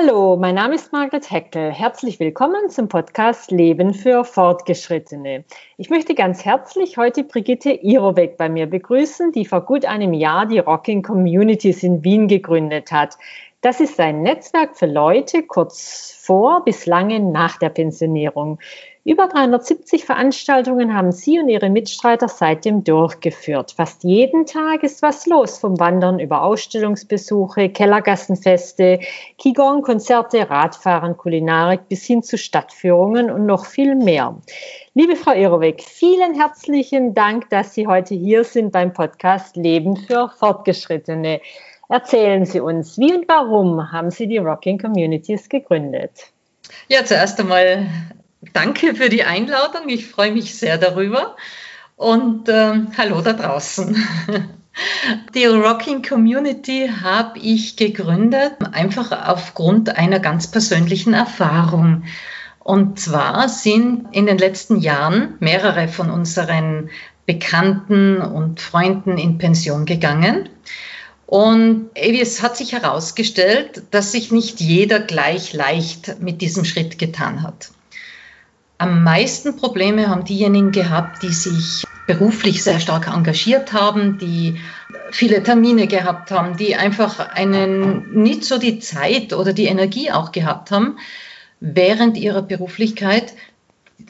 Hallo, mein Name ist Margret Heckel. Herzlich willkommen zum Podcast Leben für Fortgeschrittene. Ich möchte ganz herzlich heute Brigitte Irobeck bei mir begrüßen, die vor gut einem Jahr die Rocking Communities in Wien gegründet hat. Das ist ein Netzwerk für Leute kurz vor bis lange nach der Pensionierung. Über 370 Veranstaltungen haben Sie und Ihre Mitstreiter seitdem durchgeführt. Fast jeden Tag ist was los, vom Wandern über Ausstellungsbesuche, Kellergassenfeste, Qigong-Konzerte, Radfahren, Kulinarik bis hin zu Stadtführungen und noch viel mehr. Liebe Frau Iroweg, vielen herzlichen Dank, dass Sie heute hier sind beim Podcast Leben für Fortgeschrittene. Erzählen Sie uns, wie und warum haben Sie die Rocking Communities gegründet? Ja, zuerst einmal danke für die Einladung. Ich freue mich sehr darüber. Und äh, hallo da draußen. Die Rocking Community habe ich gegründet, einfach aufgrund einer ganz persönlichen Erfahrung. Und zwar sind in den letzten Jahren mehrere von unseren Bekannten und Freunden in Pension gegangen. Und es hat sich herausgestellt, dass sich nicht jeder gleich leicht mit diesem Schritt getan hat. Am meisten Probleme haben diejenigen gehabt, die sich beruflich sehr stark engagiert haben, die viele Termine gehabt haben, die einfach einen nicht so die Zeit oder die Energie auch gehabt haben, während ihrer Beruflichkeit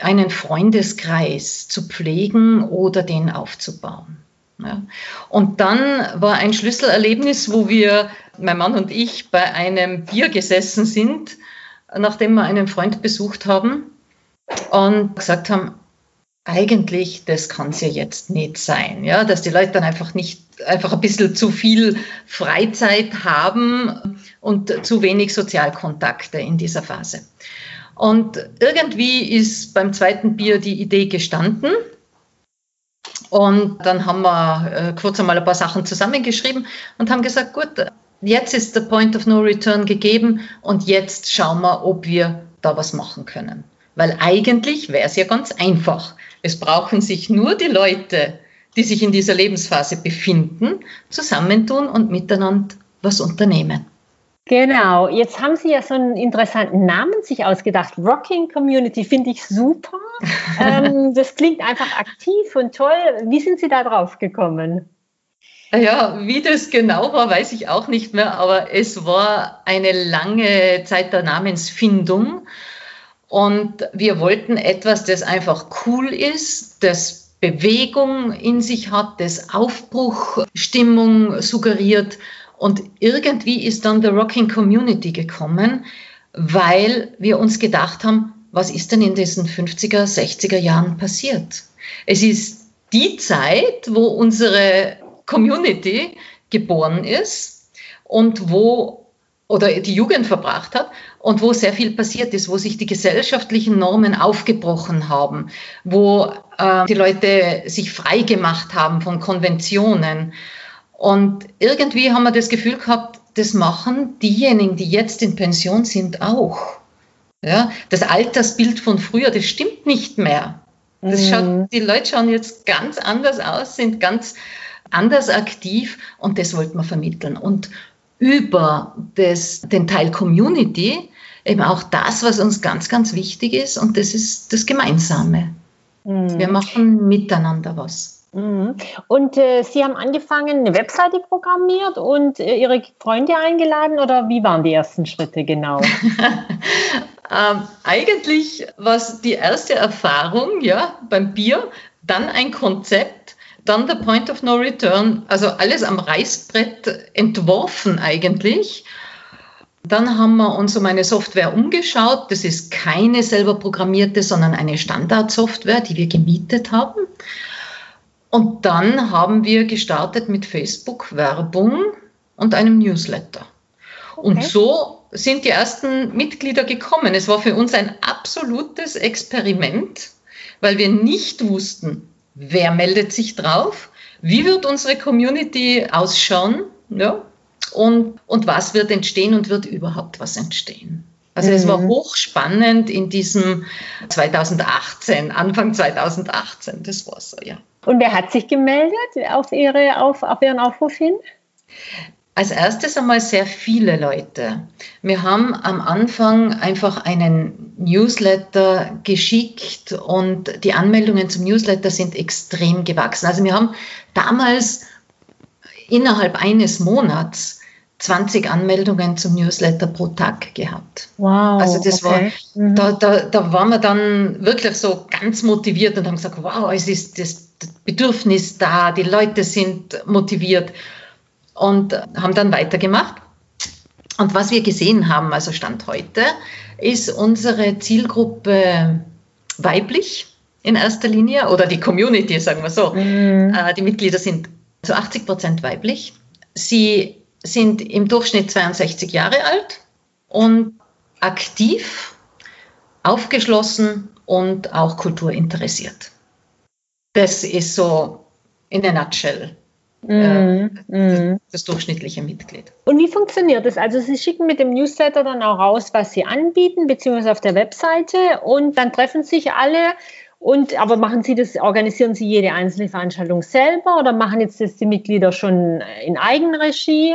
einen Freundeskreis zu pflegen oder den aufzubauen. Ja. Und dann war ein Schlüsselerlebnis, wo wir, mein Mann und ich, bei einem Bier gesessen sind, nachdem wir einen Freund besucht haben und gesagt haben, eigentlich, das kann es ja jetzt nicht sein, ja, dass die Leute dann einfach nicht, einfach ein bisschen zu viel Freizeit haben und zu wenig Sozialkontakte in dieser Phase. Und irgendwie ist beim zweiten Bier die Idee gestanden. Und dann haben wir äh, kurz einmal ein paar Sachen zusammengeschrieben und haben gesagt, gut, jetzt ist der Point of No Return gegeben und jetzt schauen wir, ob wir da was machen können. Weil eigentlich wäre es ja ganz einfach. Es brauchen sich nur die Leute, die sich in dieser Lebensphase befinden, zusammentun und miteinander was unternehmen. Genau, jetzt haben Sie ja so einen interessanten Namen sich ausgedacht. Rocking Community finde ich super. ähm, das klingt einfach aktiv und toll. Wie sind Sie da drauf gekommen? Ja, wie das genau war, weiß ich auch nicht mehr, aber es war eine lange Zeit der Namensfindung. Und wir wollten etwas, das einfach cool ist, das Bewegung in sich hat, das Aufbruchstimmung suggeriert. Und irgendwie ist dann der Rocking Community gekommen, weil wir uns gedacht haben, was ist denn in diesen 50er, 60er Jahren passiert? Es ist die Zeit, wo unsere Community geboren ist und wo oder die Jugend verbracht hat und wo sehr viel passiert ist, wo sich die gesellschaftlichen Normen aufgebrochen haben, wo äh, die Leute sich frei gemacht haben von Konventionen. Und irgendwie haben wir das Gefühl gehabt, das machen diejenigen, die jetzt in Pension sind, auch. Ja, das Altersbild von früher, das stimmt nicht mehr. Das mhm. schaut, die Leute schauen jetzt ganz anders aus, sind ganz anders aktiv und das wollten wir vermitteln. Und über das, den Teil Community eben auch das, was uns ganz, ganz wichtig ist und das ist das Gemeinsame. Mhm. Wir machen miteinander was. Mhm. Und äh, Sie haben angefangen, eine Webseite programmiert und äh, Ihre Freunde eingeladen oder wie waren die ersten Schritte genau? ähm, eigentlich war es die erste Erfahrung ja, beim Bier, dann ein Konzept dann der Point of No Return, also alles am Reißbrett entworfen eigentlich. Dann haben wir uns um eine Software umgeschaut. Das ist keine selber programmierte, sondern eine Standardsoftware, die wir gemietet haben. Und dann haben wir gestartet mit Facebook-Werbung und einem Newsletter. Okay. Und so sind die ersten Mitglieder gekommen. Es war für uns ein absolutes Experiment, weil wir nicht wussten, wer meldet sich drauf, wie wird unsere Community ausschauen ja? und, und was wird entstehen und wird überhaupt was entstehen. Also es war mhm. hochspannend in diesem 2018, Anfang 2018, das war so, ja. Und wer hat sich gemeldet auf, ihre, auf, auf Ihren Aufruf hin? Als erstes einmal sehr viele Leute. Wir haben am Anfang einfach einen Newsletter geschickt und die Anmeldungen zum Newsletter sind extrem gewachsen. Also wir haben damals innerhalb eines Monats 20 Anmeldungen zum Newsletter pro Tag gehabt. Wow. Also das okay. war, mhm. da, da, da waren wir dann wirklich so ganz motiviert und haben gesagt, wow, es ist das Bedürfnis da, die Leute sind motiviert und haben dann weitergemacht. Und was wir gesehen haben, also Stand heute, ist unsere Zielgruppe weiblich in erster Linie oder die Community, sagen wir so. Mhm. Äh, die Mitglieder sind zu 80 Prozent weiblich. Sie sind im Durchschnitt 62 Jahre alt und aktiv, aufgeschlossen und auch kulturinteressiert. Das ist so in a nutshell Mm, mm. das durchschnittliche Mitglied. Und wie funktioniert das? Also Sie schicken mit dem Newsletter dann auch raus, was Sie anbieten, beziehungsweise auf der Webseite und dann treffen sich alle und aber machen Sie das, organisieren Sie jede einzelne Veranstaltung selber oder machen jetzt das die Mitglieder schon in Eigenregie?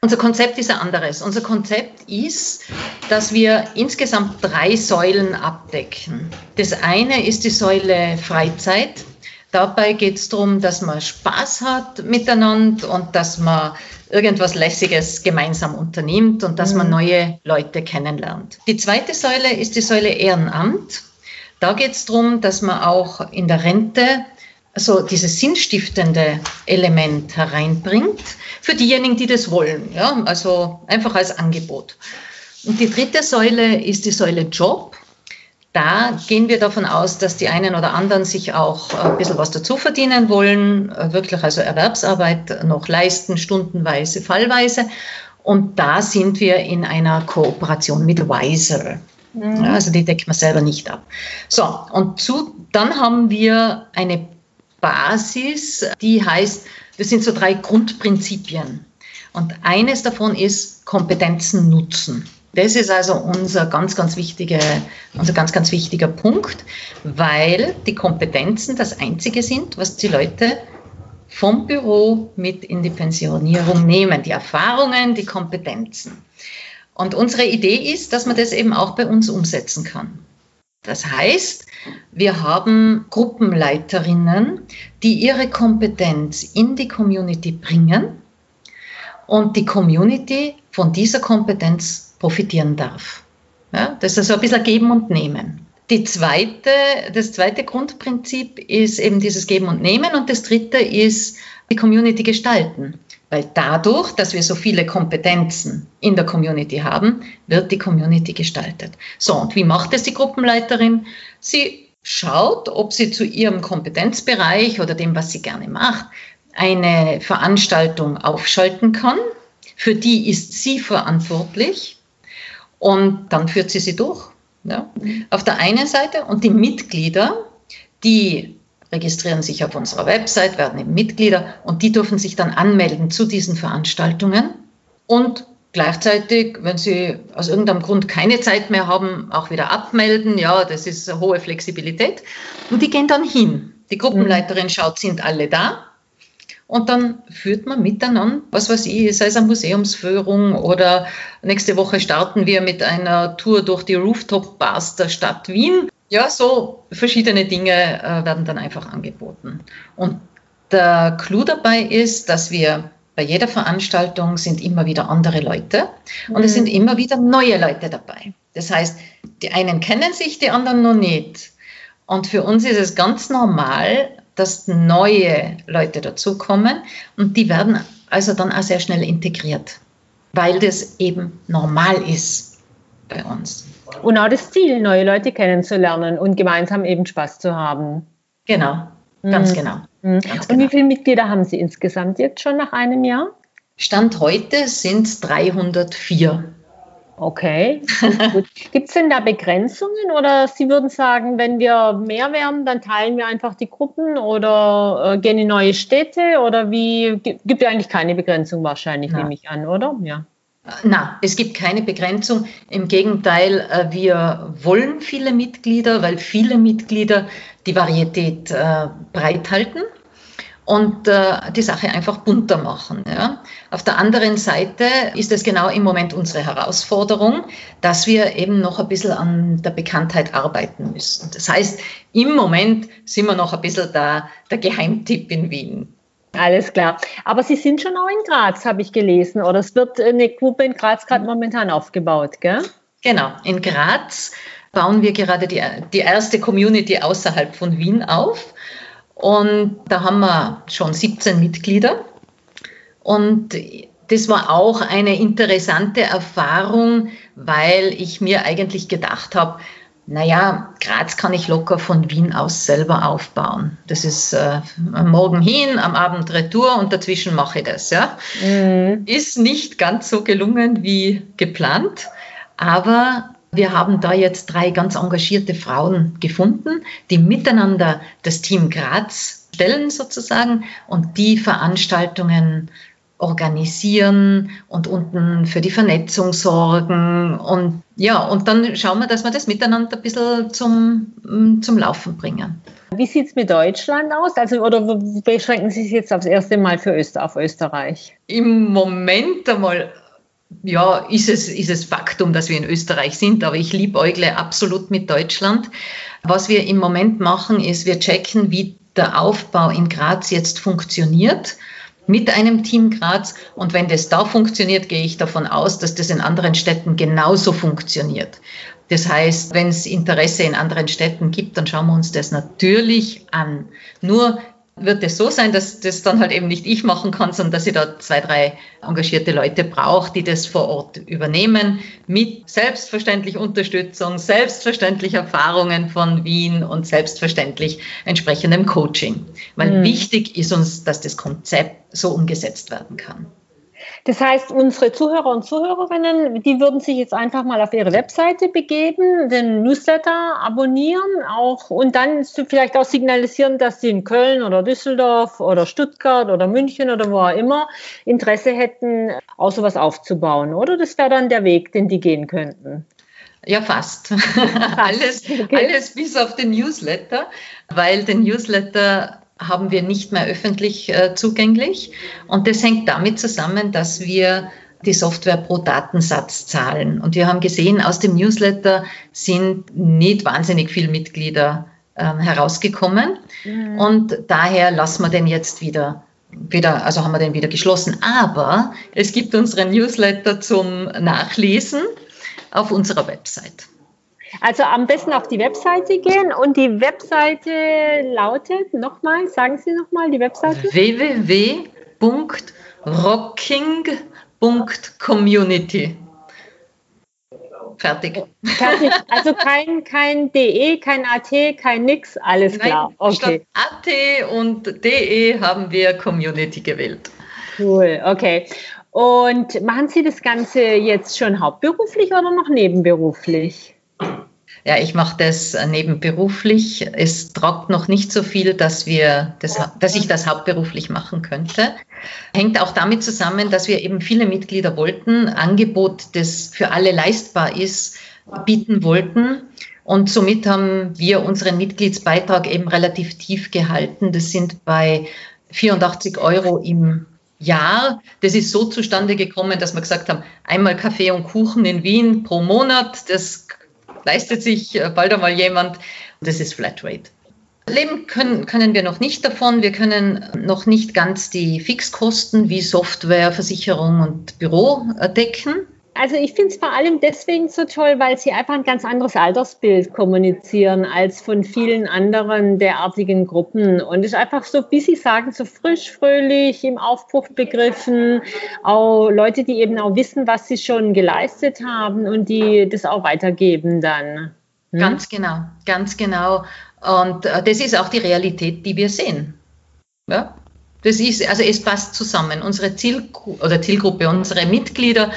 Unser Konzept ist ein anderes. Unser Konzept ist, dass wir insgesamt drei Säulen abdecken. Das eine ist die Säule Freizeit. Dabei geht es darum, dass man Spaß hat miteinander und dass man irgendwas Lässiges gemeinsam unternimmt und dass mhm. man neue Leute kennenlernt. Die zweite Säule ist die Säule Ehrenamt. Da geht es darum, dass man auch in der Rente so dieses sinnstiftende Element hereinbringt für diejenigen, die das wollen. Ja? Also einfach als Angebot. Und die dritte Säule ist die Säule Job. Da gehen wir davon aus, dass die einen oder anderen sich auch ein bisschen was dazu verdienen wollen, wirklich also Erwerbsarbeit noch leisten, stundenweise, fallweise. Und da sind wir in einer Kooperation mit Wiser. Mhm. Also die decken wir selber nicht ab. So, und zu, dann haben wir eine Basis, die heißt, das sind so drei Grundprinzipien. Und eines davon ist Kompetenzen nutzen. Das ist also unser ganz, ganz, wichtige, unser ganz, ganz wichtiger Punkt, weil die Kompetenzen das Einzige sind, was die Leute vom Büro mit in die Pensionierung nehmen. Die Erfahrungen, die Kompetenzen. Und unsere Idee ist, dass man das eben auch bei uns umsetzen kann. Das heißt, wir haben Gruppenleiterinnen, die ihre Kompetenz in die Community bringen und die Community von dieser Kompetenz profitieren darf. Ja, das ist also ein bisschen Geben und Nehmen. Die zweite, das zweite Grundprinzip ist eben dieses Geben und Nehmen und das dritte ist die Community gestalten. Weil dadurch, dass wir so viele Kompetenzen in der Community haben, wird die Community gestaltet. So, und wie macht es die Gruppenleiterin? Sie schaut, ob sie zu ihrem Kompetenzbereich oder dem, was sie gerne macht, eine Veranstaltung aufschalten kann. Für die ist sie verantwortlich und dann führt sie sie durch. Ja. Auf der einen Seite und die Mitglieder, die registrieren sich auf unserer Website, werden eben Mitglieder und die dürfen sich dann anmelden zu diesen Veranstaltungen und gleichzeitig, wenn sie aus irgendeinem Grund keine Zeit mehr haben, auch wieder abmelden. Ja, das ist eine hohe Flexibilität. Und die gehen dann hin. Die Gruppenleiterin schaut, sind alle da? Und dann führt man miteinander, was weiß ich, sei es eine Museumsführung oder nächste Woche starten wir mit einer Tour durch die Rooftop-Bars der Stadt Wien. Ja, so verschiedene Dinge äh, werden dann einfach angeboten. Und der Clou dabei ist, dass wir bei jeder Veranstaltung sind immer wieder andere Leute und mhm. es sind immer wieder neue Leute dabei. Das heißt, die einen kennen sich, die anderen noch nicht. Und für uns ist es ganz normal, dass neue Leute dazukommen und die werden also dann auch sehr schnell integriert, weil das eben normal ist bei uns. Und auch das Ziel, neue Leute kennenzulernen und gemeinsam eben Spaß zu haben. Genau, ganz mhm. genau. Mhm. Ganz und genau. wie viele Mitglieder haben Sie insgesamt jetzt schon nach einem Jahr? Stand heute sind es 304. Okay, Gibt es denn da Begrenzungen oder Sie würden sagen, wenn wir mehr werden, dann teilen wir einfach die Gruppen oder äh, gehen in neue Städte oder wie? Gibt es eigentlich keine Begrenzung wahrscheinlich, ja. nehme ich an, oder? Ja. Na, es gibt keine Begrenzung. Im Gegenteil, äh, wir wollen viele Mitglieder, weil viele Mitglieder die Varietät äh, breithalten. Und äh, die Sache einfach bunter machen. Ja. Auf der anderen Seite ist es genau im Moment unsere Herausforderung, dass wir eben noch ein bisschen an der Bekanntheit arbeiten müssen. Das heißt, im Moment sind wir noch ein bisschen der, der Geheimtipp in Wien. Alles klar. Aber Sie sind schon auch in Graz, habe ich gelesen. Oder es wird eine Gruppe in Graz gerade momentan aufgebaut, gell? Genau, in Graz bauen wir gerade die, die erste Community außerhalb von Wien auf. Und da haben wir schon 17 Mitglieder. Und das war auch eine interessante Erfahrung, weil ich mir eigentlich gedacht habe, naja, Graz kann ich locker von Wien aus selber aufbauen. Das ist äh, am Morgen hin, am Abend Retour und dazwischen mache ich das. Ja? Mhm. Ist nicht ganz so gelungen wie geplant, aber wir haben da jetzt drei ganz engagierte Frauen gefunden, die miteinander das Team Graz stellen sozusagen und die Veranstaltungen organisieren und unten für die Vernetzung sorgen. Und ja, und dann schauen wir, dass wir das miteinander ein bisschen zum, mm, zum Laufen bringen. Wie sieht es mit Deutschland aus? Also, oder beschränken Sie sich jetzt aufs erste Mal für Öster auf Österreich? Im Moment einmal ja, ist es, ist es Faktum, dass wir in Österreich sind, aber ich liebäugle absolut mit Deutschland. Was wir im Moment machen, ist, wir checken, wie der Aufbau in Graz jetzt funktioniert mit einem Team Graz. Und wenn das da funktioniert, gehe ich davon aus, dass das in anderen Städten genauso funktioniert. Das heißt, wenn es Interesse in anderen Städten gibt, dann schauen wir uns das natürlich an. Nur wird es so sein, dass das dann halt eben nicht ich machen kann, sondern dass ich da zwei, drei engagierte Leute brauche, die das vor Ort übernehmen, mit selbstverständlich Unterstützung, selbstverständlich Erfahrungen von Wien und selbstverständlich entsprechendem Coaching. Weil mhm. wichtig ist uns, dass das Konzept so umgesetzt werden kann. Das heißt, unsere Zuhörer und Zuhörerinnen, die würden sich jetzt einfach mal auf ihre Webseite begeben, den Newsletter abonnieren auch und dann vielleicht auch signalisieren, dass sie in Köln oder Düsseldorf oder Stuttgart oder München oder wo auch immer Interesse hätten, auch sowas aufzubauen, oder? Das wäre dann der Weg, den die gehen könnten. Ja, fast. alles, alles bis auf den Newsletter, weil den Newsletter haben wir nicht mehr öffentlich äh, zugänglich. Und das hängt damit zusammen, dass wir die Software pro Datensatz zahlen. Und wir haben gesehen, aus dem Newsletter sind nicht wahnsinnig viele Mitglieder äh, herausgekommen. Mhm. Und daher lassen wir den jetzt wieder wieder, also haben wir den wieder geschlossen. Aber es gibt unseren Newsletter zum Nachlesen auf unserer Website. Also am besten auf die Webseite gehen und die Webseite lautet nochmal, sagen Sie nochmal die Webseite. www.rocking.community. Fertig. Fertig. Also kein, kein DE, kein AT, kein nix, alles Nein, klar. Okay. AT und DE haben wir Community gewählt. Cool, okay. Und machen Sie das Ganze jetzt schon hauptberuflich oder noch nebenberuflich? Ja, ich mache das nebenberuflich. Es tragt noch nicht so viel, dass, wir das, dass ich das hauptberuflich machen könnte. Hängt auch damit zusammen, dass wir eben viele Mitglieder wollten, Angebot, das für alle leistbar ist, bieten wollten. Und somit haben wir unseren Mitgliedsbeitrag eben relativ tief gehalten. Das sind bei 84 Euro im Jahr. Das ist so zustande gekommen, dass wir gesagt haben, einmal Kaffee und Kuchen in Wien pro Monat, das leistet sich äh, bald einmal jemand. Das ist Flatrate. Leben können, können wir noch nicht davon. Wir können noch nicht ganz die Fixkosten wie Software, Versicherung und Büro decken. Also ich finde es vor allem deswegen so toll, weil sie einfach ein ganz anderes Altersbild kommunizieren als von vielen anderen derartigen Gruppen. Und es ist einfach so, wie Sie sagen, so frisch, fröhlich, im Aufbruch begriffen. Auch Leute, die eben auch wissen, was sie schon geleistet haben und die das auch weitergeben dann. Hm? Ganz genau, ganz genau. Und äh, das ist auch die Realität, die wir sehen. Ja? Das ist, also es passt zusammen. Unsere Zielgru oder Zielgruppe, unsere Mitglieder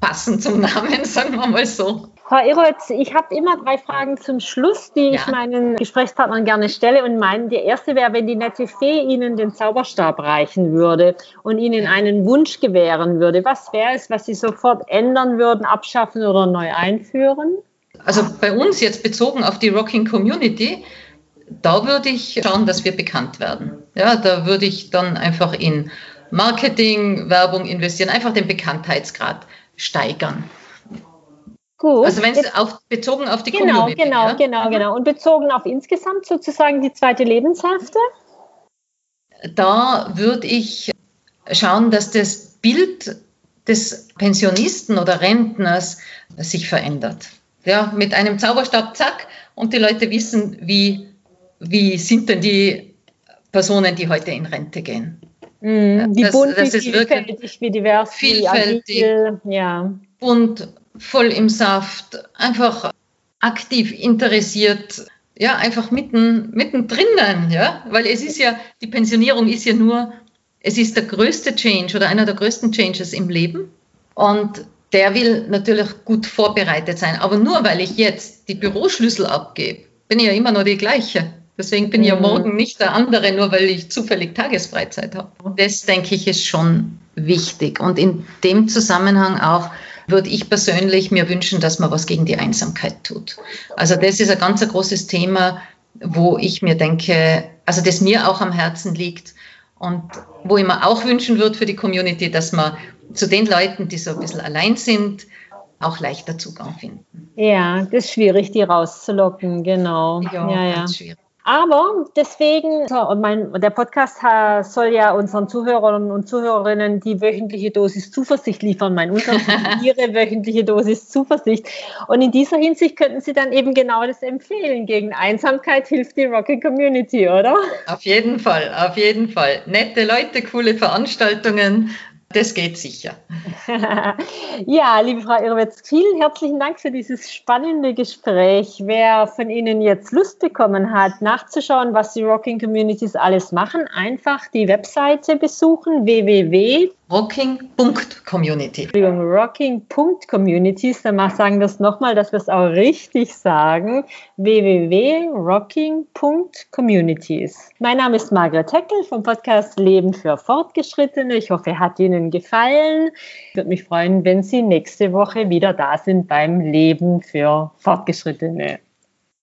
passen zum Namen, sagen wir mal so. Frau Irotz, ich habe immer drei Fragen zum Schluss, die ja. ich meinen Gesprächspartnern gerne stelle. Und meine, die erste wäre, wenn die nette Fee Ihnen den Zauberstab reichen würde und Ihnen einen Wunsch gewähren würde. Was wäre es, was Sie sofort ändern würden, abschaffen oder neu einführen? Also bei uns jetzt bezogen auf die Rocking Community da würde ich schauen, dass wir bekannt werden. Ja, da würde ich dann einfach in Marketing, Werbung investieren, einfach den Bekanntheitsgrad steigern. Gut. Also wenn es auf, bezogen auf die genau, Community. Genau, ja? genau, genau. Und bezogen auf insgesamt sozusagen die zweite Lebenshälfte? Da würde ich schauen, dass das Bild des Pensionisten oder Rentners sich verändert. Ja, mit einem Zauberstab, zack, und die Leute wissen, wie, wie sind denn die Personen, die heute in Rente gehen. Wie das, bunt, das wie vielfältig, wie divers, vielfältig, agil, ja. bunt, voll im Saft, einfach aktiv interessiert, ja, einfach mitten, mittendrin, ja, weil es ist ja, die Pensionierung ist ja nur, es ist der größte Change oder einer der größten Changes im Leben und der will natürlich gut vorbereitet sein. Aber nur weil ich jetzt die Büroschlüssel abgebe, bin ich ja immer noch die gleiche. Deswegen bin ich ja mhm. morgen nicht der andere, nur weil ich zufällig Tagesfreizeit habe. Das, denke ich, ist schon wichtig. Und in dem Zusammenhang auch würde ich persönlich mir wünschen, dass man was gegen die Einsamkeit tut. Also das ist ein ganz großes Thema, wo ich mir denke, also das mir auch am Herzen liegt und wo ich mir auch wünschen würde für die Community, dass man zu den Leuten, die so ein bisschen allein sind, auch leichter Zugang finden. Ja, das ist schwierig, die rauszulocken, genau. Ja, ja, ja. schwierig. Aber deswegen, mein, der Podcast soll ja unseren Zuhörern und Zuhörerinnen die wöchentliche Dosis Zuversicht liefern, mein Unterricht, ihre wöchentliche Dosis Zuversicht. Und in dieser Hinsicht könnten Sie dann eben genau das empfehlen. Gegen Einsamkeit hilft die Rocket Community, oder? Auf jeden Fall, auf jeden Fall. Nette Leute, coole Veranstaltungen das geht sicher. ja, liebe Frau Irwitz, vielen herzlichen Dank für dieses spannende Gespräch. Wer von Ihnen jetzt Lust bekommen hat, nachzuschauen, was die Rocking Communities alles machen, einfach die Webseite besuchen www Rocking.community. Rocking.communities, dann sagen wir es nochmal, dass wir es auch richtig sagen. www.rocking.communities. Mein Name ist Margret Heckel vom Podcast Leben für Fortgeschrittene. Ich hoffe, er hat Ihnen gefallen. Ich würde mich freuen, wenn Sie nächste Woche wieder da sind beim Leben für Fortgeschrittene.